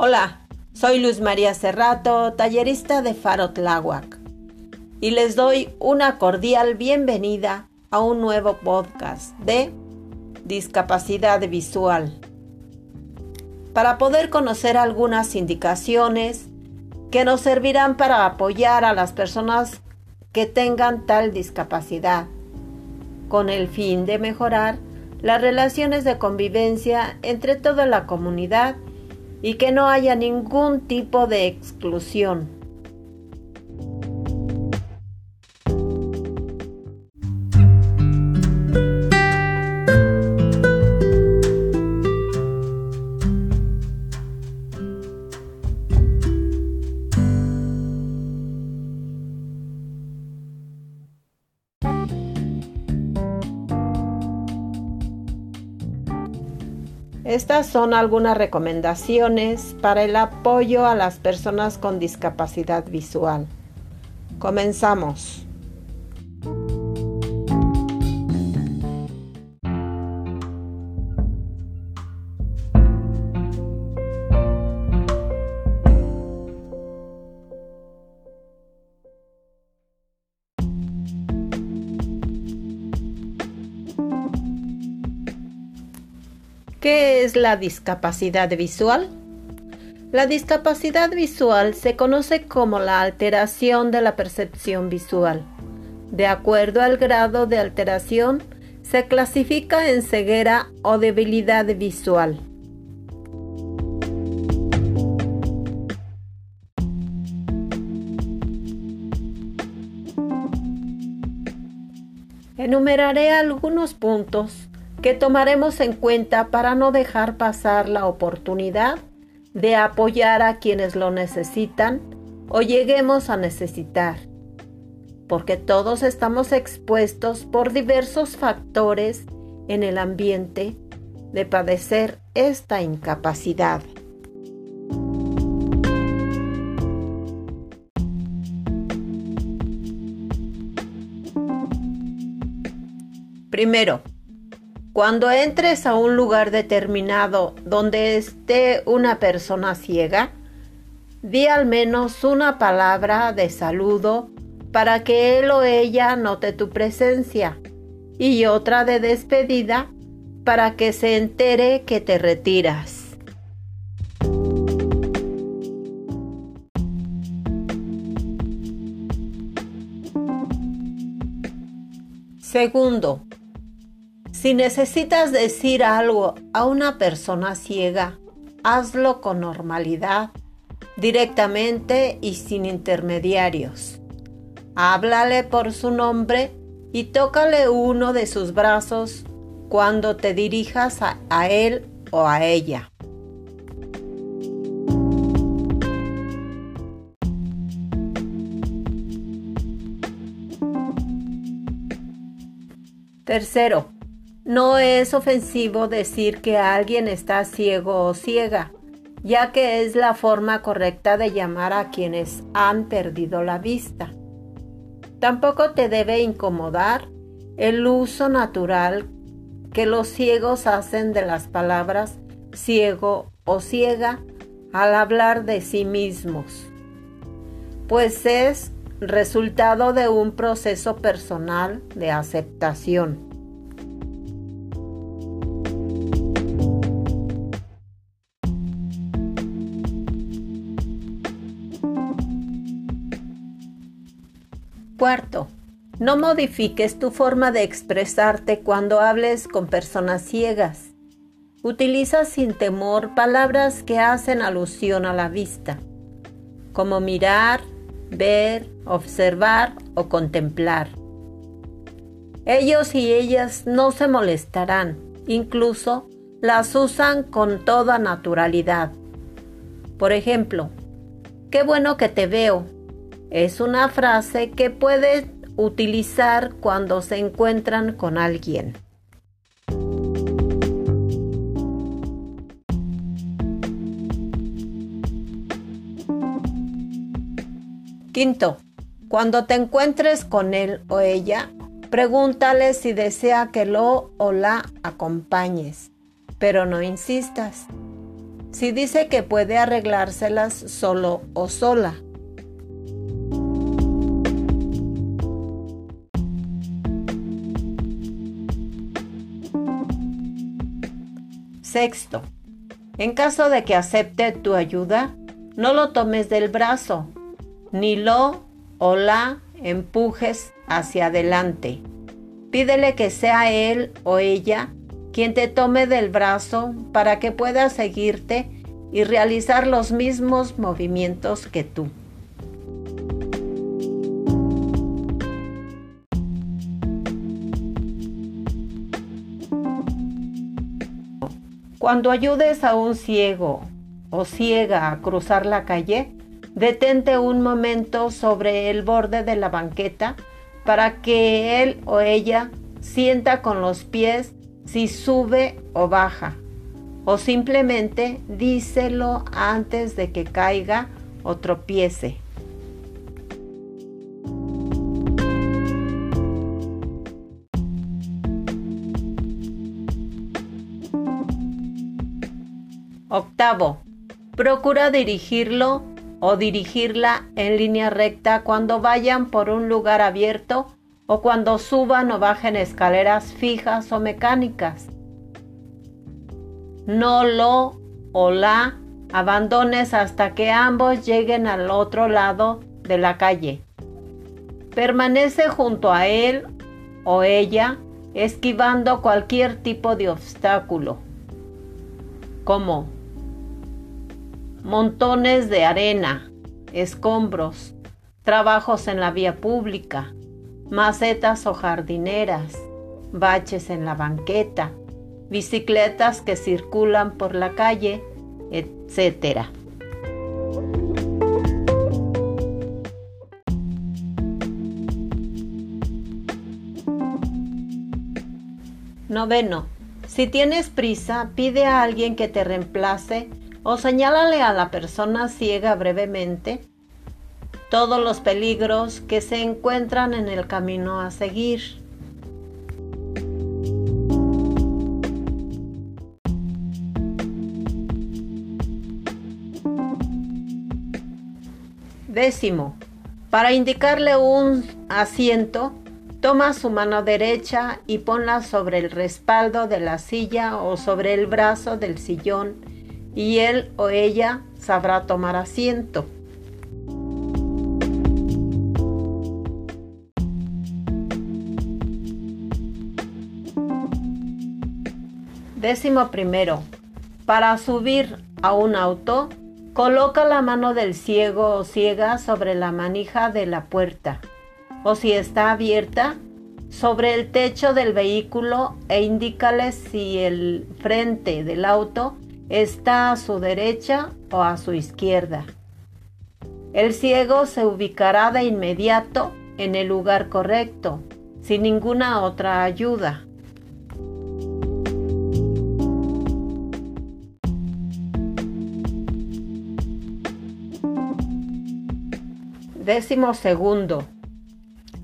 Hola, soy Luz María Cerrato, tallerista de Faro Tláhuac, y les doy una cordial bienvenida a un nuevo podcast de discapacidad visual. Para poder conocer algunas indicaciones que nos servirán para apoyar a las personas que tengan tal discapacidad, con el fin de mejorar las relaciones de convivencia entre toda la comunidad y que no haya ningún tipo de exclusión. Estas son algunas recomendaciones para el apoyo a las personas con discapacidad visual. Comenzamos. La discapacidad visual? La discapacidad visual se conoce como la alteración de la percepción visual. De acuerdo al grado de alteración, se clasifica en ceguera o debilidad visual. Enumeraré algunos puntos que tomaremos en cuenta para no dejar pasar la oportunidad de apoyar a quienes lo necesitan o lleguemos a necesitar, porque todos estamos expuestos por diversos factores en el ambiente de padecer esta incapacidad. Primero, cuando entres a un lugar determinado donde esté una persona ciega, di al menos una palabra de saludo para que él o ella note tu presencia y otra de despedida para que se entere que te retiras. Segundo, si necesitas decir algo a una persona ciega, hazlo con normalidad, directamente y sin intermediarios. Háblale por su nombre y tócale uno de sus brazos cuando te dirijas a, él o a ella. Tercero, no es ofensivo decir que alguien está ciego o ciega, ya que es la forma correcta de llamar a quienes han perdido la vista. Tampoco te debe incomodar el uso natural que los ciegos hacen de las palabras ciego o ciega al hablar de sí mismos, pues es resultado de un proceso personal de aceptación. Cuarto, no modifiques tu forma de expresarte cuando hables con personas ciegas. Utiliza sin temor palabras que hacen alusión a la vista, como mirar, ver, observar o contemplar. Ellos y ellas no se molestarán, incluso las usan con toda naturalidad. Por ejemplo, qué bueno que te veo, es una frase que puedes utilizar cuando se encuentran con alguien. Quinto, cuando te encuentres con él o ella, pregúntale si desea que lo o la acompañes, pero no insistas. si dice que puede arreglárselas solo o sola. Sexto, en caso de que acepte tu ayuda, no lo tomes del brazo, ni lo o la empujes hacia adelante. Pídele que sea él o ella quien te tome del brazo para que pueda seguirte y realizar los mismos movimientos que tú. Cuando ayudes a un ciego o ciega a cruzar la calle, detente un momento sobre el borde de la banqueta para que él o ella sienta con los pies si sube o baja, o simplemente díselo antes de que caiga o tropiece. Octavo, procura dirigirlo o dirigirla en línea recta cuando vayan por un lugar abierto o cuando suban o bajen escaleras fijas o mecánicas. No lo o la abandones hasta que ambos lleguen al otro lado de la calle. Permanece junto a él o ella esquivando cualquier tipo de obstáculo, como montones de arena, escombros, trabajos en la vía pública, macetas o jardineras, baches en la banqueta, bicicletas que circulan por la calle, etc. Noveno. Si tienes prisa, pide a alguien que te reemplace o señálale a la persona ciega brevemente todos los peligros que se encuentran en el camino a seguir. Décimo, para indicarle un asiento, toma su mano derecha y ponla sobre el respaldo de la silla o sobre el brazo del sillón y él o ella sabrá tomar asiento. Décimo primero. Para subir a un auto, coloca la mano del ciego o ciega sobre la manija de la puerta, o si está abierta, sobre el techo del vehículo e indícale si el frente del auto está a su derecha o a su izquierda. El ciego se ubicará de inmediato en el lugar correcto, sin ninguna otra ayuda. Décimo segundo.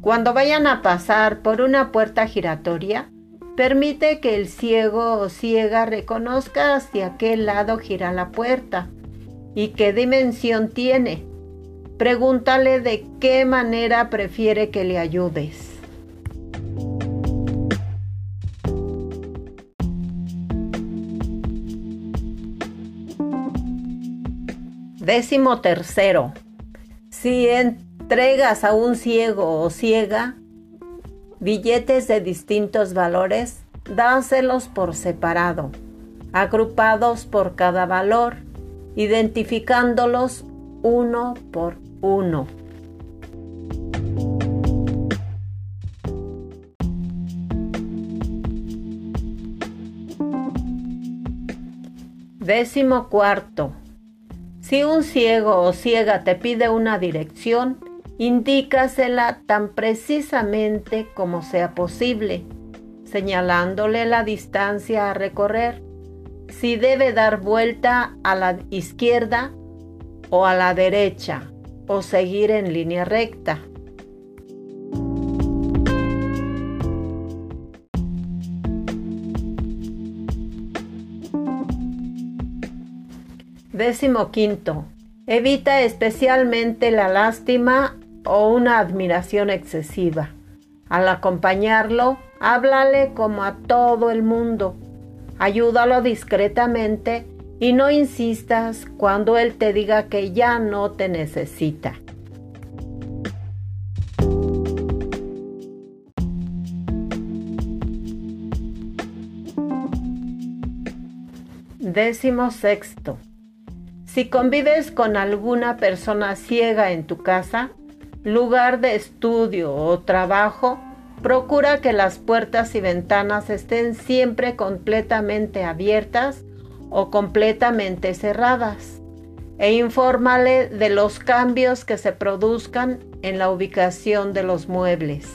Cuando vayan a pasar por una puerta giratoria, permite que el ciego o ciega reconozca hacia qué lado gira la puerta y qué dimensión tiene. Pregúntale de qué manera prefiere que le ayudes. Décimo tercero. Si entregas a un ciego o ciega billetes de distintos valores, dáselos por separado, agrupados por cada valor, identificándolos uno por uno. Décimo cuarto. Si un ciego o ciega te pide una dirección, indícasela tan precisamente como sea posible, señalándole la distancia a recorrer, si debe dar vuelta a la izquierda o a la derecha, o seguir en línea recta. Décimo quinto. Evita especialmente la lástima o una admiración excesiva. Al acompañarlo, háblale como a todo el mundo. Ayúdalo discretamente y no insistas cuando él te diga que ya no te necesita. Décimo sexto. Si convives con alguna persona ciega en tu casa, lugar de estudio o trabajo, procura que las puertas y ventanas estén siempre completamente abiertas o completamente cerradas e infórmale de los cambios que se produzcan en la ubicación de los muebles.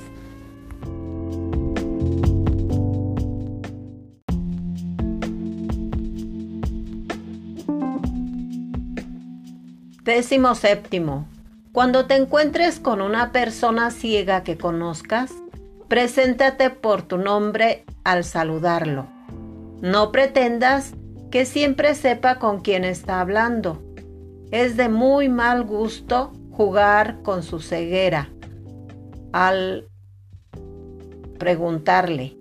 Décimo séptimo. Cuando te encuentres con una persona ciega que conozcas, preséntate por tu nombre al saludarlo. No pretendas que siempre sepa con quién está hablando. Es de muy mal gusto jugar con su ceguera al preguntarle,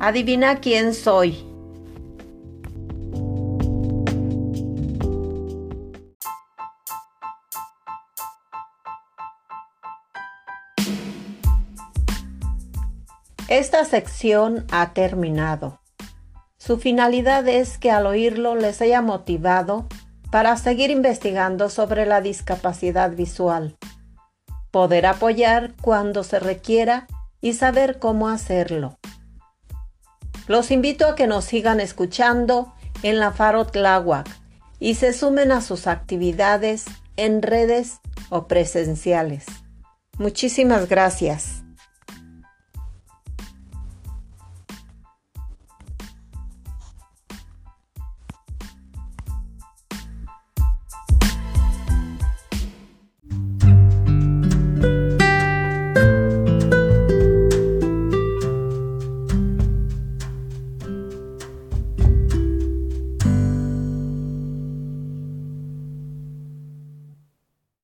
adivina quién soy. Esta sección ha terminado. Su finalidad es que al oírlo les haya motivado para seguir investigando sobre la discapacidad visual, poder apoyar cuando se requiera y saber cómo hacerlo. Los invito a que nos sigan escuchando en la Faro Tláhuac y se sumen a sus actividades en redes o presenciales. Muchísimas gracias.